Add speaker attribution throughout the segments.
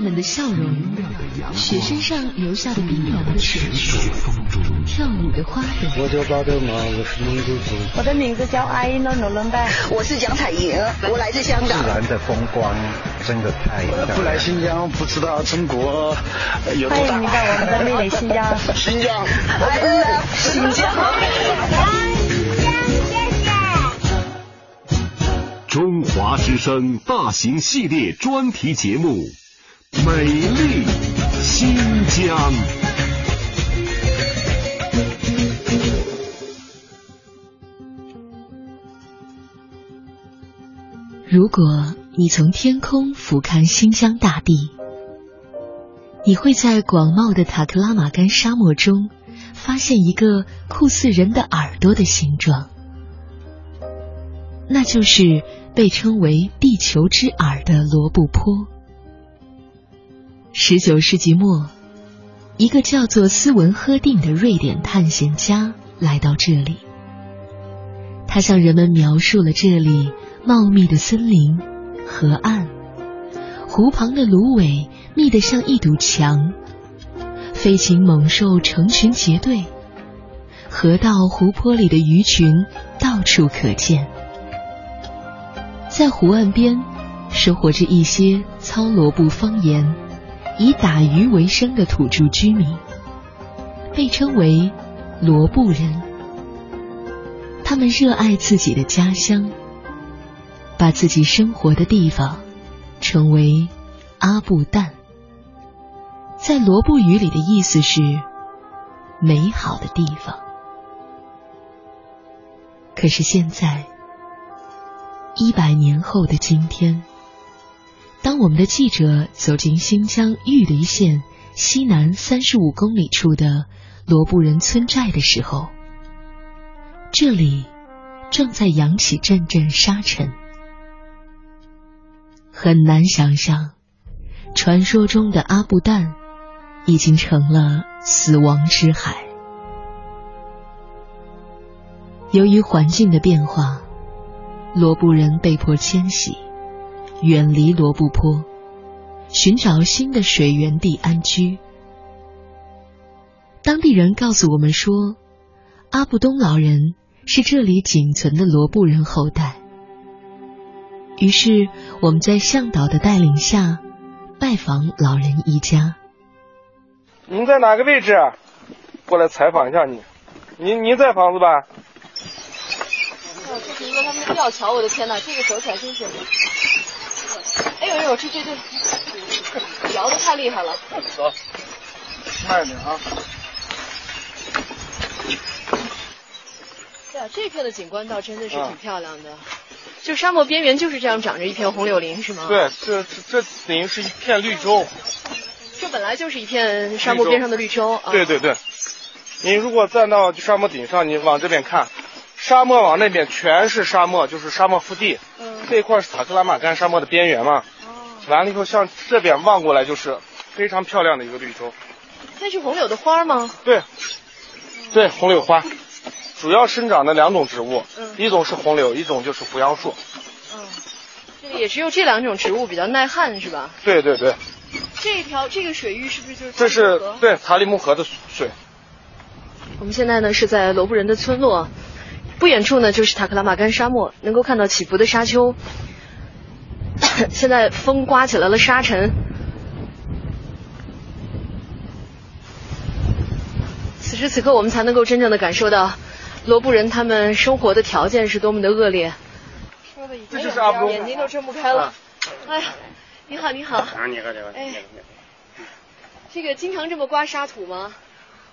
Speaker 1: 们的笑容，雪山上留下的冰凉的雪水，跳舞的花朵。
Speaker 2: 我叫巴德玛，我是蒙古族。
Speaker 3: 我的名字叫阿依诺努伦拜，
Speaker 4: 我是蒋彩莹，我来自香港。
Speaker 5: 自然的风光真的太……
Speaker 2: 不来新疆不知道中国有多大。
Speaker 3: 欢迎你到我们的美丽新疆。
Speaker 2: 新疆
Speaker 4: ，I love 新疆。
Speaker 6: 中华之声大型系列专题节目。美丽新疆。
Speaker 1: 如果你从天空俯瞰新疆大地，你会在广袤的塔克拉玛干沙漠中发现一个酷似人的耳朵的形状，那就是被称为“地球之耳”的罗布泊。十九世纪末，一个叫做斯文赫定的瑞典探险家来到这里。他向人们描述了这里茂密的森林、河岸、湖旁的芦苇密得像一堵墙，飞禽猛兽成群结队，河道、湖泊里的鱼群到处可见。在湖岸边，生活着一些操罗布方言。以打鱼为生的土著居民，被称为罗布人。他们热爱自己的家乡，把自己生活的地方称为阿布旦，在罗布语里的意思是美好的地方。可是现在，一百年后的今天。当我们的记者走进新疆玉犁县西南三十五公里处的罗布人村寨的时候，这里正在扬起阵阵沙尘。很难想象，传说中的阿布旦已经成了死亡之海。由于环境的变化，罗布人被迫迁徙。远离罗布泊，寻找新的水源地安居。当地人告诉我们说，阿布东老人是这里仅存的罗布人后代。于是我们在向导的带领下拜访老人一家。
Speaker 7: 您在哪个位置？过来采访一下你。您您在房子吧？
Speaker 8: 哦，这是一个他们的吊桥，我的天哪，这个走起来真是。哎呦呦，这这这摇的太厉害了！
Speaker 7: 走，慢点啊！
Speaker 8: 对啊，这片的景观倒真的是挺漂亮的。就沙漠边缘就是这样长着一片红柳林，是吗？
Speaker 7: 对，这这等于是一片绿洲。
Speaker 8: 这本来就是一片沙漠边上的绿洲啊。
Speaker 7: 对对对，你如果站到沙漠顶上，你往这边看，沙漠往那边全是沙漠，就是沙漠腹地。这一块是塔克拉玛干沙漠的边缘嘛？完了以后，向这边望过来就是非常漂亮的一个绿洲。
Speaker 8: 那是红柳的花吗？
Speaker 7: 对，对，红柳花，主要生长的两种植物，一种是红柳，一种就是胡杨树。
Speaker 8: 嗯，这个也只有这两种植物比较耐旱，是吧？
Speaker 7: 对对对。
Speaker 8: 这条这个水域是不是就是？
Speaker 7: 这是对塔里木河的水。
Speaker 8: 我们现在呢是在罗布人的村落。不远处呢，就是塔克拉玛干沙漠，能够看到起伏的沙丘。现在风刮起来了沙尘，此时此刻我们才能够真正的感受到罗布人他们生活的条件是多么的恶劣。说的已经眼睛都睁不开了。哎呀，你好，你好。
Speaker 9: 啊，你好，你好。哎，
Speaker 8: 这个经常这么刮沙土吗？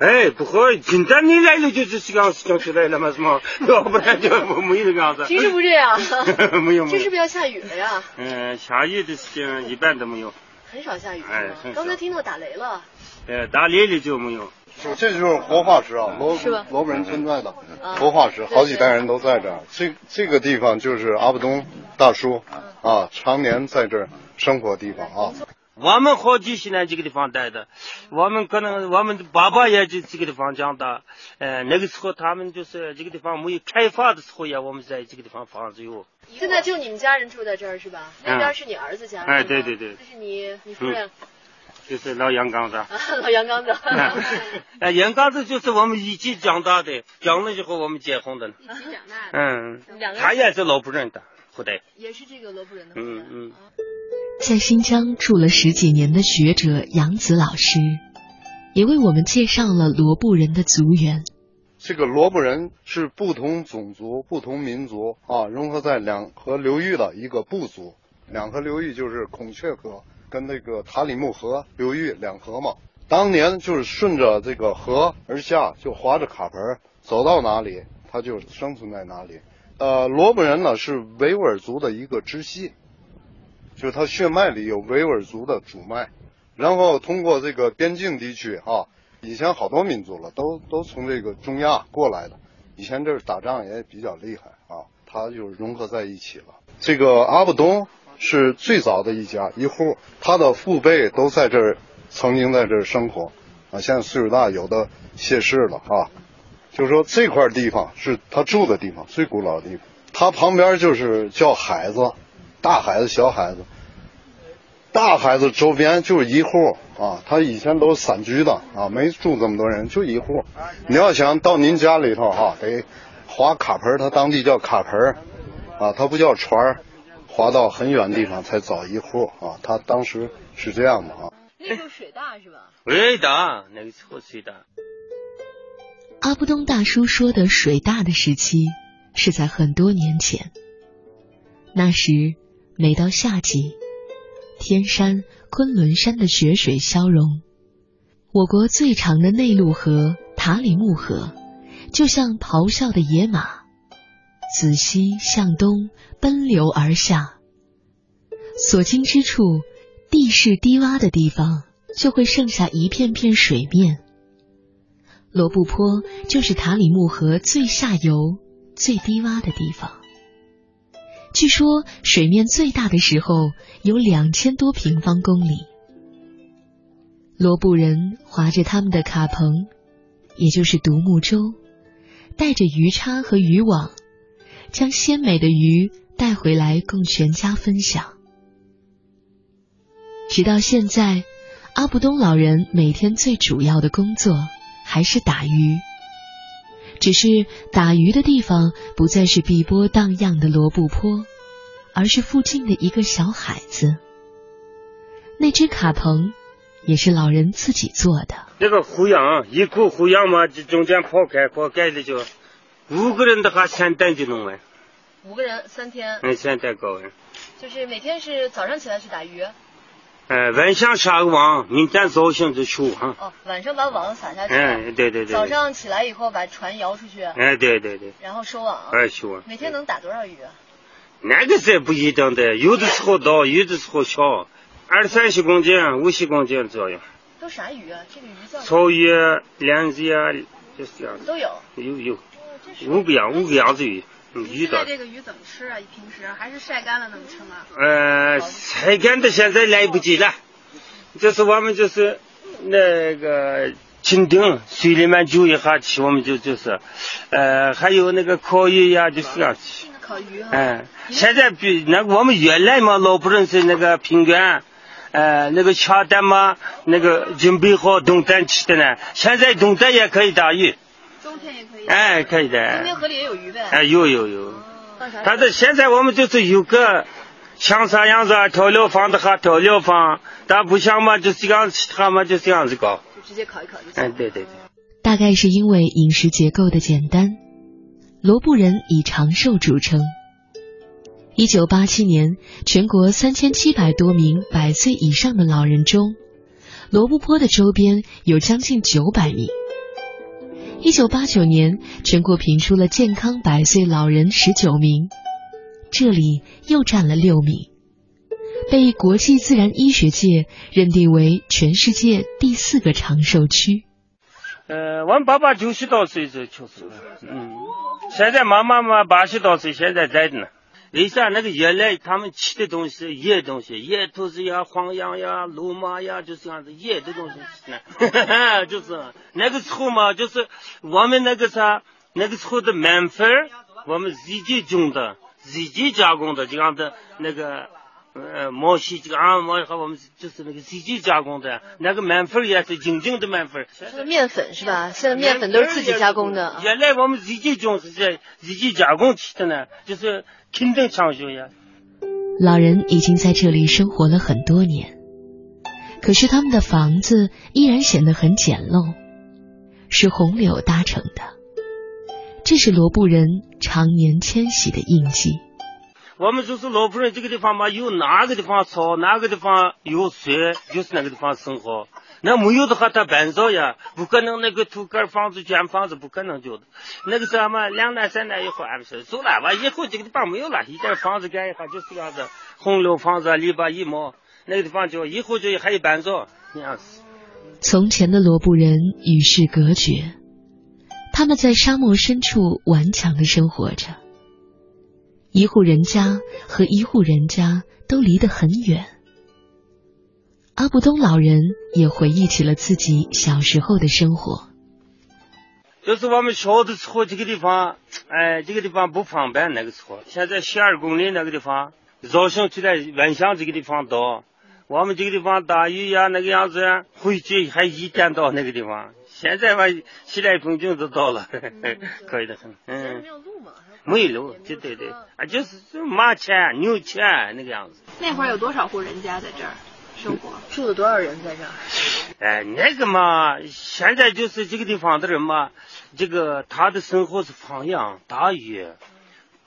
Speaker 9: 哎，不会，今天你来了就是这样想起来了嘛，是吗？要不然就没有这个样子。
Speaker 8: 平时不这样。
Speaker 9: 没有没有。
Speaker 8: 这是不是要下雨了呀？
Speaker 9: 嗯，下雨的事情一般都没有。
Speaker 8: 很少下雨。哎，刚才听到打雷了。
Speaker 9: 呃，打雷了就没有。
Speaker 10: 这就是活化石啊，罗罗布人存在的活化石，好几代人都在这儿。这这个地方就是阿布东大叔啊，常年在这儿生活地方啊。
Speaker 9: 我们好几十年这个地方待的，我们可能我们爸爸也就这个地方长大。呃，那个时候他们就是这个地方没有开发的时候呀，我们在这个地方房子有。
Speaker 8: 现在就你们家人住在这儿是吧？那边是你儿子家。
Speaker 9: 哎，对对对。
Speaker 8: 这是你你夫人。
Speaker 9: 就是老杨刚子。
Speaker 8: 老杨刚子。
Speaker 9: 哎，杨刚子就是我们一起长大的，长了以后我们结婚的。
Speaker 8: 一起长大的。
Speaker 9: 嗯。他也是罗布人的后代。
Speaker 8: 也是这个罗布人的后代。嗯嗯。
Speaker 1: 在新疆住了十几年的学者杨子老师，也为我们介绍了罗布人的族源。
Speaker 10: 这个罗布人是不同种族、不同民族啊融合在两河流域的一个部族。两河流域就是孔雀河跟那个塔里木河流域两河嘛。当年就是顺着这个河而下，就划着卡盆走到哪里，他就生存在哪里。呃，罗布人呢是维吾尔族的一个支系。就是他血脉里有维吾尔族的主脉，然后通过这个边境地区哈，以前好多民族了，都都从这个中亚过来的，以前这儿打仗也比较厉害啊，他就融合在一起了。这个阿布东是最早的一家一户，他的父辈都在这儿，曾经在这儿生活啊，现在岁数大，有的谢世了啊。就是说这块地方是他住的地方，最古老的地方，他旁边就是叫海子。大孩子、小孩子，大孩子周边就是一户啊，他以前都是散居的啊，没住这么多人，就一户。你要想到您家里头哈，得划卡盆，他当地叫卡盆啊，他不叫船划到很远地方才找一户啊。他当时是这样的啊。
Speaker 8: 那时候水大是吧？
Speaker 9: 水大，那个时候水大。
Speaker 1: 阿布东大叔说的水大的时期，是在很多年前，那时。每到夏季，天山、昆仑山的雪水消融，我国最长的内陆河塔里木河，就像咆哮的野马，自西向东奔流而下。所经之处，地势低洼的地方就会剩下一片片水面。罗布泊就是塔里木河最下游、最低洼的地方。据说水面最大的时候有两千多平方公里。罗布人划着他们的卡棚，也就是独木舟，带着鱼叉和渔网，将鲜美的鱼带回来供全家分享。直到现在，阿布东老人每天最主要的工作还是打鱼。只是打鱼的地方不再是碧波荡漾的罗布泊，而是附近的一个小海子。那只卡棚也是老人自己做的。
Speaker 9: 那个胡杨，一口胡杨嘛，就中间刨开，刨开的就五个人的话，三担就弄完。
Speaker 8: 五个人三天。
Speaker 9: 嗯，三担搞完。
Speaker 8: 就是每天是早上起来去打鱼。
Speaker 9: 哎，晚上撒个网，明天早上就出哈。
Speaker 8: 哦，晚上把网撒下去。
Speaker 9: 哎，对对对。
Speaker 8: 早上起来以后把船摇出去。
Speaker 9: 哎，对对对。
Speaker 8: 然后收网。
Speaker 9: 哎，收网。
Speaker 8: 每天能打多少鱼？
Speaker 9: 那个是不一定的，有的时候大，有的时候小，二三十公斤、五十公斤左右。
Speaker 8: 都啥鱼啊？这个鱼叫？
Speaker 9: 草鱼、鲢子呀，就是这样的。
Speaker 8: 都有。
Speaker 9: 有有。五个样，五个样子鱼。
Speaker 3: 现在这个鱼怎么吃啊？平时还是晒干了那么吃吗？
Speaker 9: 呃，晒干的现在来不及了，就是我们就是那个清蒸水里面揪一下吃，我们就就是，呃，还有那个烤鱼呀，就是这样吃。
Speaker 8: 烤鱼
Speaker 9: 嗯，现在比那个我们原来嘛，老不认识那个平原，呃，那个恰蛋嘛，那个准备好冬天吃的呢。现在冬天也可以打鱼。
Speaker 3: 冬天也可以，哎，
Speaker 9: 可以的。
Speaker 3: 冬天河里也有鱼呗。哎，
Speaker 9: 有有有。但是现在我们就是有个像啥样子调料房的哈调料房，但不像嘛，就这样其他嘛就这样子搞。
Speaker 8: 就直接烤一烤就行。哎，
Speaker 9: 对对对。
Speaker 1: 大概是因为饮食结构的简单，罗布人以长寿著称。一九八七年，全国三千七百多名百岁以上的老人中，罗布泊的周边有将近九百名。一九八九年，全国评出了健康百岁老人十九名，这里又占了六名，被国际自然医学界认定为全世界第四个长寿区。
Speaker 9: 呃，我们爸爸九十多岁就去世了，嗯，现在妈妈嘛八十多岁，现在在呢。为啥那个原来他们吃的东西野东西，野兔子呀、黄羊呀、鹿马呀，就是这样子野的东西吃呢？就是那个时候嘛，就是我们那个啥，那个时候的面粉，我们自己种的、自己加工的这样的那个。呃，毛细这个啊，毛和我们就是那个自己加工的，那个面粉也是精精的面粉。
Speaker 8: 这个面粉是吧？现在面粉都是自己加工的。
Speaker 9: 原来我们自己种是在自己加工吃的呢，就是肯定长寿呀。
Speaker 1: 老人已经在这里生活了很多年，可是他们的房子依然显得很简陋，是红柳搭成的，这是罗布人常年迁徙的印记。
Speaker 9: 我们就是老夫人这个地方嘛，有哪个地方草，哪个地方有水，就是哪个地方生活。那没有的话，他搬走呀，不可能那个土盖房子建房子，不可能就的。那个什么两代三代以后，俺们说走了吧，以后这个地方没有了，一点房子盖一下就是这样子，红楼房子篱笆一毛，那个地方就以后就还有搬走那样子。
Speaker 1: 从前的罗布人与世隔绝，他们在沙漠深处顽强的生活着。一户人家和一户人家都离得很远。阿布东老人也回忆起了自己小时候的生活。
Speaker 9: 就是我们小的时候，这个地方，哎，这个地方不方便。那个时候，现在十二公里那个地方，早上起来晚上这个地方到。我们这个地方打鱼呀，那个样子，回去还一点到那个地方。现在嘛，十来分钟就到了，可以的很。
Speaker 8: 嗯。没有路嘛？
Speaker 9: 没有就，对对对，啊，就是就马车牛车那个样子。
Speaker 3: 那会儿有多少户人家在这儿生活？
Speaker 8: 住了多少人在这儿？
Speaker 9: 哎，那个嘛，现在就是这个地方的人嘛，这个他的生活是放羊、打鱼，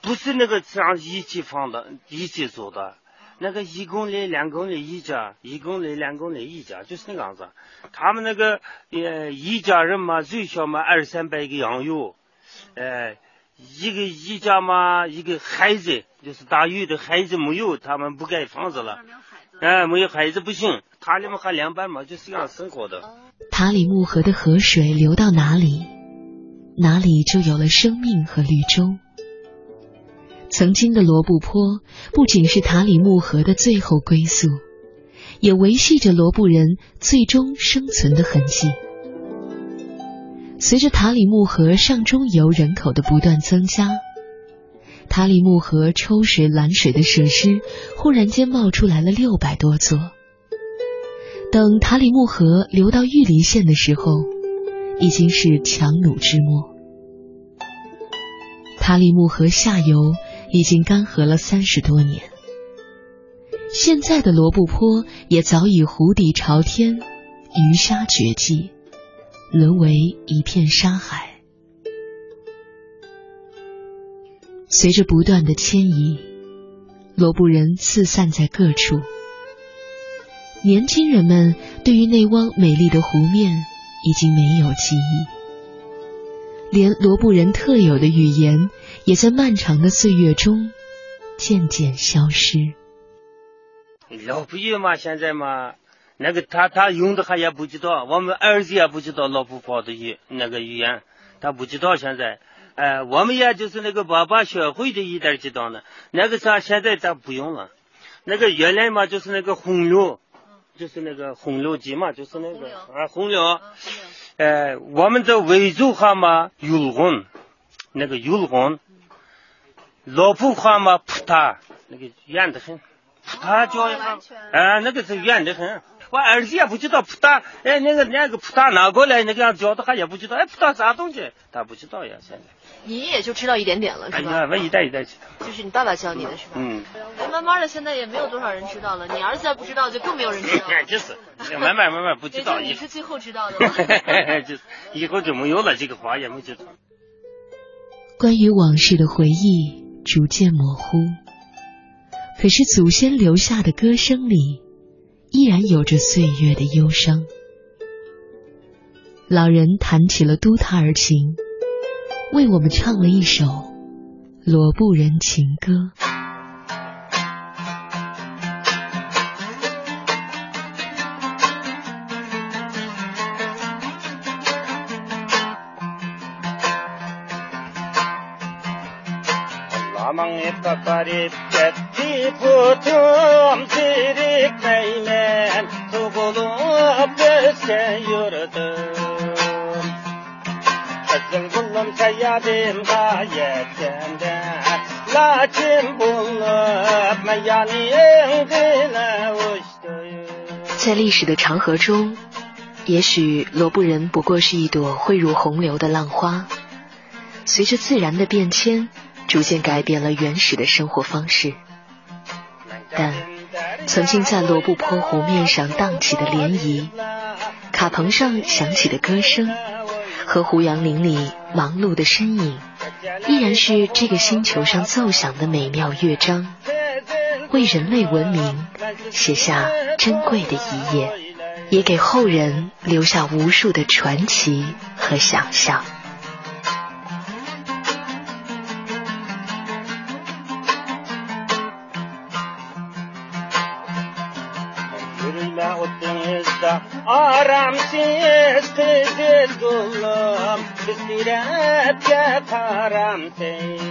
Speaker 9: 不是那个像一起放的，一起做的。那个一公里、两公里一家，一公里、两公里一家，就是那个样子。他们那个呃一家人嘛，最少嘛二三百个羊有，呃。一个一家嘛，一个孩子就是大鱼的孩子没有，他们不盖房子了。哎，没有孩子不行，塔里木还凉拌嘛，就是这样生活的。
Speaker 1: 塔里木河的河水流到哪里，哪里就有了生命和绿洲。曾经的罗布泊不仅是塔里木河的最后归宿，也维系着罗布人最终生存的痕迹。随着塔里木河上中游人口的不断增加，塔里木河抽水拦水的设施忽然间冒出来了六百多座。等塔里木河流到玉林县的时候，已经是强弩之末。塔里木河下游已经干涸了三十多年，现在的罗布泊也早已湖底朝天，鱼虾绝迹。沦为一片沙海。随着不断的迁移，罗布人四散在各处。年轻人们对于那汪美丽的湖面已经没有记忆，连罗布人特有的语言也在漫长的岁月中渐渐消失。
Speaker 9: 老不语嘛，现在嘛。那个他他用的还也不知道，我们儿子也不知道老婆婆的语那个语言，他不知道现在，哎，我们也就是那个爸爸学会的一点知道呢。那个啥现在咱不用了，那个原来嘛就是那个红柳，就是那个红柳鸡嘛，就是那个啊红柳，哎，我们这维族话嘛有红，那个有红，老婆话嘛扑他，那个远得很，扑他叫一下，哎，那个是远得很。我儿子也不知道葡萄，哎，那个那个葡萄拿过来，那个样教的他也不知道，哎，葡萄啥东西，他不知道呀，现在。
Speaker 8: 你也就知道一点点了，是吧？
Speaker 9: 我一代一代知
Speaker 8: 道。就是你爸爸教你的是吧？
Speaker 9: 嗯。
Speaker 8: 慢慢的，现在也没有多少人知道了。你儿子再不知道，就更没有人知道。
Speaker 9: 就是，慢慢慢慢不知道。
Speaker 8: 你是最后知道的。
Speaker 9: 就是，以后就没有了这个话，也没知道。
Speaker 1: 关于往事的回忆逐渐模糊，可是祖先留下的歌声里。依然有着岁月的忧伤。老人弹起了都塔尔琴为我们唱了一首罗布人情歌。在历史的长河中，也许罗布人不过是一朵汇入洪流的浪花，随着自然的变迁，逐渐改变了原始的生活方式。但曾经在罗布泊湖面上荡起的涟漪，卡棚上响起的歌声，和胡杨林里忙碌的身影，依然是这个星球上奏响的美妙乐章，为人类文明写下珍贵的一页，也给后人留下无数的传奇和想象。
Speaker 9: karamsiz qizil gullim biz sirapga qaramsiz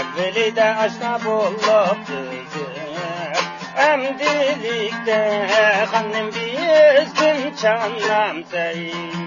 Speaker 9: avvalida oshna bo'lib bizib amdilikda qandim biz bunchalamsiz